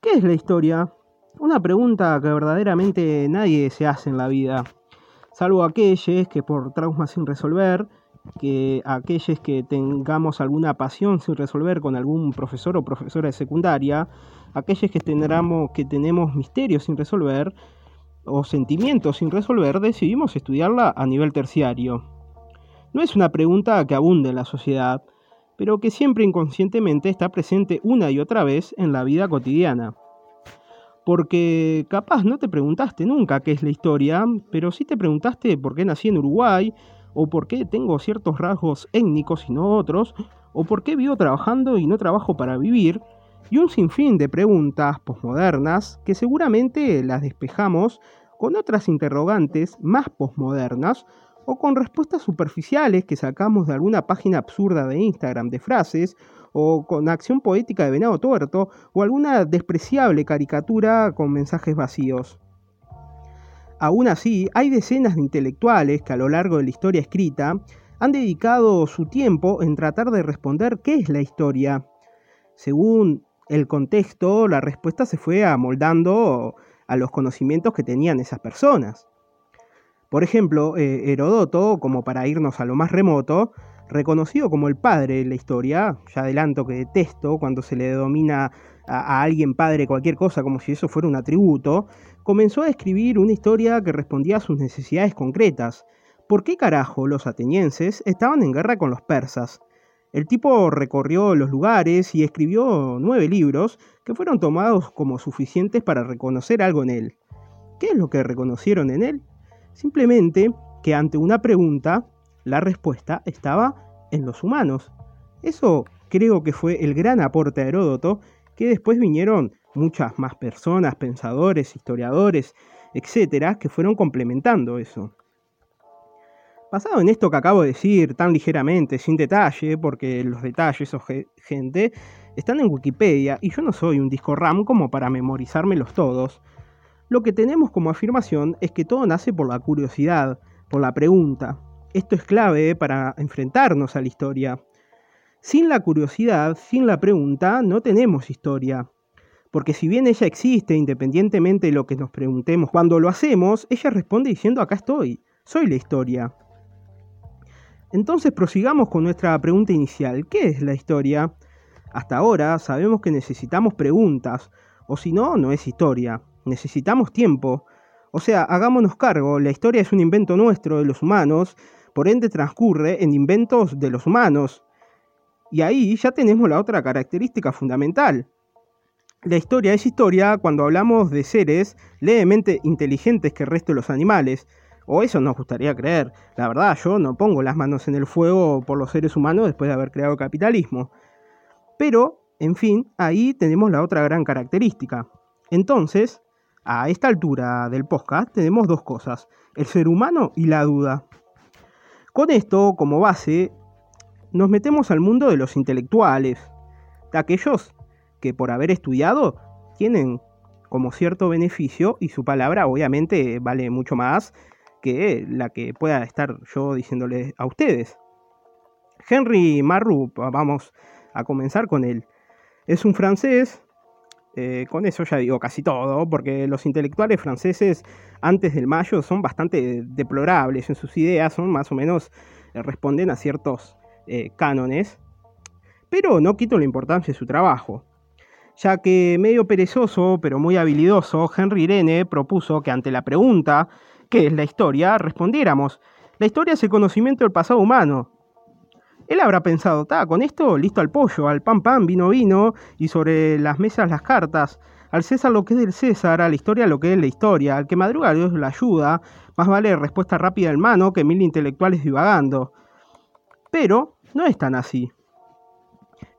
¿Qué es la historia? Una pregunta que verdaderamente nadie se hace en la vida, salvo aquellos que por traumas sin resolver, que aquellos que tengamos alguna pasión sin resolver con algún profesor o profesora de secundaria, aquellos que, que tenemos misterios sin resolver o sentimientos sin resolver, decidimos estudiarla a nivel terciario. No es una pregunta que abunde en la sociedad, pero que siempre inconscientemente está presente una y otra vez en la vida cotidiana. Porque capaz no te preguntaste nunca qué es la historia, pero sí te preguntaste por qué nací en Uruguay, o por qué tengo ciertos rasgos étnicos y no otros, o por qué vivo trabajando y no trabajo para vivir, y un sinfín de preguntas posmodernas que seguramente las despejamos con otras interrogantes más posmodernas o con respuestas superficiales que sacamos de alguna página absurda de Instagram de frases, o con acción poética de Venado Tuerto, o alguna despreciable caricatura con mensajes vacíos. Aún así, hay decenas de intelectuales que a lo largo de la historia escrita han dedicado su tiempo en tratar de responder qué es la historia. Según el contexto, la respuesta se fue amoldando a los conocimientos que tenían esas personas. Por ejemplo, eh, Herodoto, como para irnos a lo más remoto, reconocido como el padre de la historia, ya adelanto que detesto cuando se le denomina a, alguien padre cualquier cosa como si eso fuera un atributo, comenzó a escribir una historia que respondía a sus necesidades concretas. ¿Por qué carajo los atenienses estaban en guerra con los persas? El tipo recorrió los lugares y escribió nueve libros que fueron tomados como suficientes para reconocer algo en él. ¿Qué es lo que reconocieron en él? Simplemente que ante una pregunta, la respuesta estaba en los humanos. Eso creo que fue el gran aporte a Heródoto, que después vinieron muchas más personas, pensadores, historiadores, etcétera, que fueron complementando eso. Basado en esto que acabo de decir tan ligeramente, sin detalle, porque los detalles o gente están en Wikipedia y yo no soy un disco RAM como para memorizármelos todos, lo que tenemos como afirmación es que todo nace por la curiosidad, por la pregunta. Esto es clave para enfrentarnos a la historia. Sin la curiosidad, sin la pregunta, no tenemos historia. Porque si bien ella existe independientemente de lo que nos preguntemos, cuando lo hacemos, ella responde diciendo acá estoy, soy la historia. Entonces prosigamos con nuestra pregunta inicial, ¿qué es la historia? Hasta ahora sabemos que necesitamos preguntas, o si no, no es historia necesitamos tiempo. O sea, hagámonos cargo, la historia es un invento nuestro de los humanos, por ende transcurre en inventos de los humanos. Y ahí ya tenemos la otra característica fundamental. La historia es historia cuando hablamos de seres levemente inteligentes que el resto de los animales. O eso nos gustaría creer. La verdad, yo no pongo las manos en el fuego por los seres humanos después de haber creado capitalismo. Pero, en fin, ahí tenemos la otra gran característica. Entonces, a esta altura del podcast tenemos dos cosas, el ser humano y la duda. Con esto como base, nos metemos al mundo de los intelectuales, de aquellos que por haber estudiado tienen como cierto beneficio y su palabra obviamente vale mucho más que la que pueda estar yo diciéndole a ustedes. Henry Marrou, vamos a comenzar con él. Es un francés eh, con eso ya digo casi todo, porque los intelectuales franceses antes del mayo son bastante deplorables en sus ideas, son más o menos, eh, responden a ciertos eh, cánones, pero no quito la importancia de su trabajo, ya que medio perezoso, pero muy habilidoso, Henry Irene propuso que ante la pregunta, ¿qué es la historia?, respondiéramos, la historia es el conocimiento del pasado humano, él habrá pensado, está, con esto listo al pollo, al pan pan, vino vino, y sobre las mesas las cartas. Al César lo que es del César, a la historia lo que es la historia. Al que madruga Dios la ayuda. Más vale respuesta rápida en mano que mil intelectuales divagando. Pero no es tan así.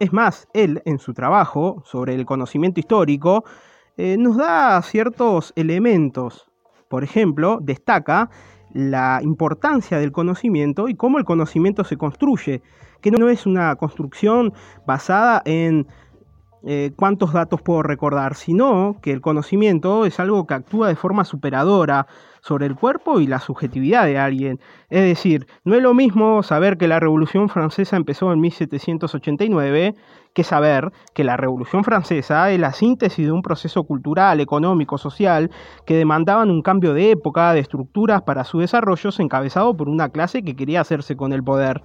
Es más, él en su trabajo sobre el conocimiento histórico eh, nos da ciertos elementos. Por ejemplo, destaca la importancia del conocimiento y cómo el conocimiento se construye, que no es una construcción basada en eh, cuántos datos puedo recordar, sino que el conocimiento es algo que actúa de forma superadora sobre el cuerpo y la subjetividad de alguien. Es decir, no es lo mismo saber que la Revolución Francesa empezó en 1789 que saber que la Revolución Francesa es la síntesis de un proceso cultural, económico, social, que demandaban un cambio de época, de estructuras para su desarrollo, encabezado por una clase que quería hacerse con el poder.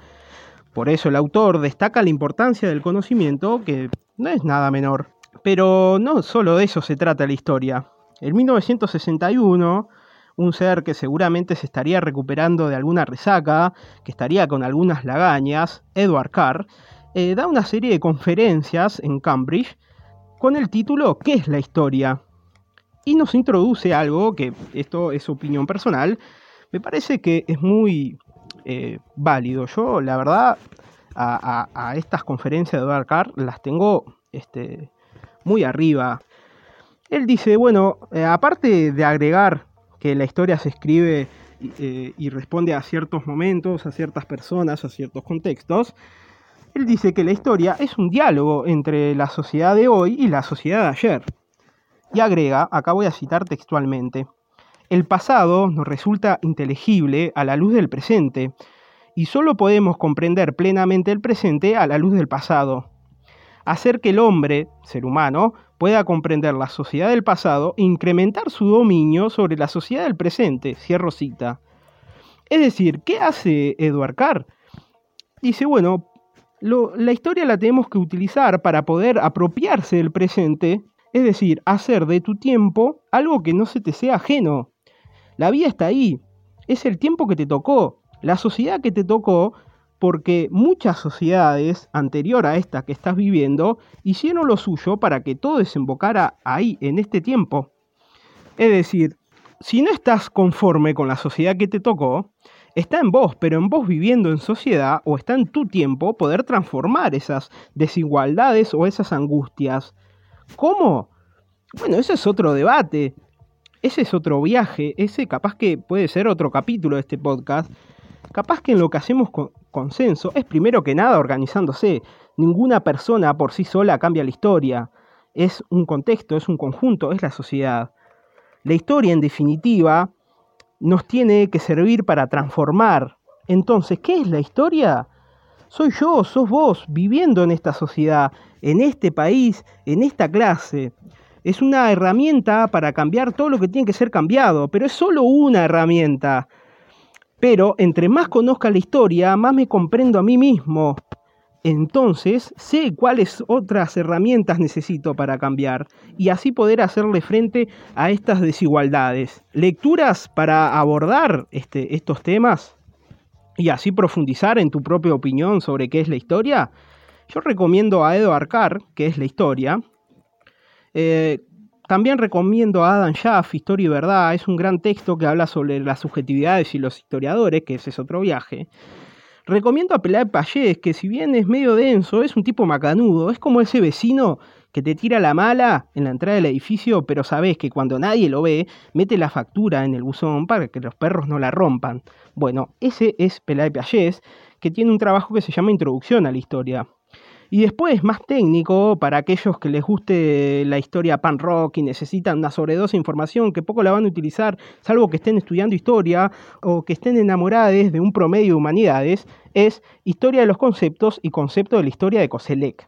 Por eso el autor destaca la importancia del conocimiento, que no es nada menor. Pero no solo de eso se trata la historia. En 1961, un ser que seguramente se estaría recuperando de alguna resaca, que estaría con algunas lagañas, Edward Carr, eh, da una serie de conferencias en Cambridge con el título ¿Qué es la historia? Y nos introduce algo que, esto es opinión personal, me parece que es muy eh, válido. Yo, la verdad, a, estas conferencias de Edward Carr las tengo este, muy arriba. Él dice, bueno, eh, aparte de agregar que la historia se escribe y responde a ciertos momentos, a ciertas personas, a ciertos contextos, él dice que la historia es un diálogo entre la sociedad de hoy y la sociedad de ayer. Y agrega, acá voy a citar textualmente, el pasado nos resulta inteligible a la luz del presente, y solo podemos comprender plenamente el presente a la luz del pasado. Hacer que el hombre, ser humano, pueda comprender la sociedad del pasado e incrementar su dominio sobre la sociedad del presente, cierro cita. Es decir, ¿qué hace Edward Carr? Dice, bueno, la historia la tenemos que utilizar para poder apropiarse del presente, es decir, hacer de tu tiempo algo que no se te sea ajeno. La vida está ahí, es el tiempo que te tocó, la sociedad que te tocó, porque muchas sociedades anterior a esta que estás viviendo hicieron lo suyo para que todo desembocara ahí, en este tiempo. Es decir, si no estás conforme con la sociedad que te tocó, está en vos, pero en vos viviendo en sociedad o está en tu tiempo poder transformar esas desigualdades o esas angustias. ¿Cómo? Bueno, ese es otro debate, ese es otro viaje, ese capaz que puede ser otro capítulo de este podcast, Capaz que en lo que hacemos con consenso es primero que nada organizándose. Ninguna persona por sí sola cambia la historia. Es un contexto, es un conjunto, es la sociedad. La historia, en definitiva, nos tiene que servir para transformar. Entonces, ¿qué es la historia? Soy yo, sos vos, viviendo en esta sociedad, en este país, en esta clase. Es una herramienta para cambiar todo lo que tiene que ser cambiado, pero es solo una herramienta. Pero entre más conozca la historia, más me comprendo a mí mismo. Entonces sé cuáles otras herramientas necesito para cambiar y así poder hacerle frente a estas desigualdades. Lecturas para abordar este, estos temas y así profundizar en tu propia opinión sobre qué es la historia. Yo recomiendo a Edward Carr, que es la historia, eh, también recomiendo a Adam Schaff, Historia y Verdad. Es un gran texto que habla sobre las subjetividades y los historiadores, que ese es otro viaje. Recomiendo a Peláez Payés, que si bien es medio denso, es un tipo macanudo. Es como ese vecino que te tira la mala en la entrada del edificio, pero sabes que cuando nadie lo ve, mete la factura en el buzón para que los perros no la rompan. Bueno, ese es Peláez Payés, que tiene un trabajo que se llama Introducción a la Historia. Y después, más técnico, para aquellos que les guste la historia pan rock y necesitan una sobredosis de información que poco la van a utilizar, salvo que estén estudiando historia o que estén enamorados de un promedio de humanidades, es Historia de los Conceptos y Concepto de la Historia de Coselec.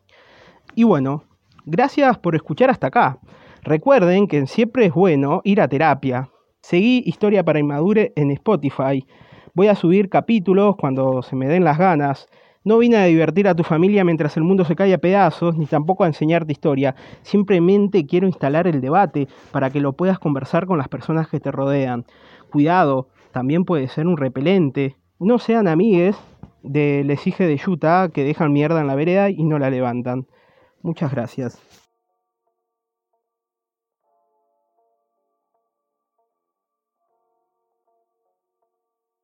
Y bueno, gracias por escuchar hasta acá. Recuerden que siempre es bueno ir a terapia. Seguí Historia para Inmadure en Spotify. Voy a subir capítulos cuando se me den las ganas. No vine a divertir a tu familia mientras el mundo se cae a pedazos, ni tampoco a enseñarte historia. Simplemente quiero instalar el debate para que lo puedas conversar con las personas que te rodean. Cuidado, también puede ser un repelente. No sean amigues del exige de Utah que dejan mierda en la vereda y no la levantan. Muchas gracias.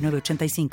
906985.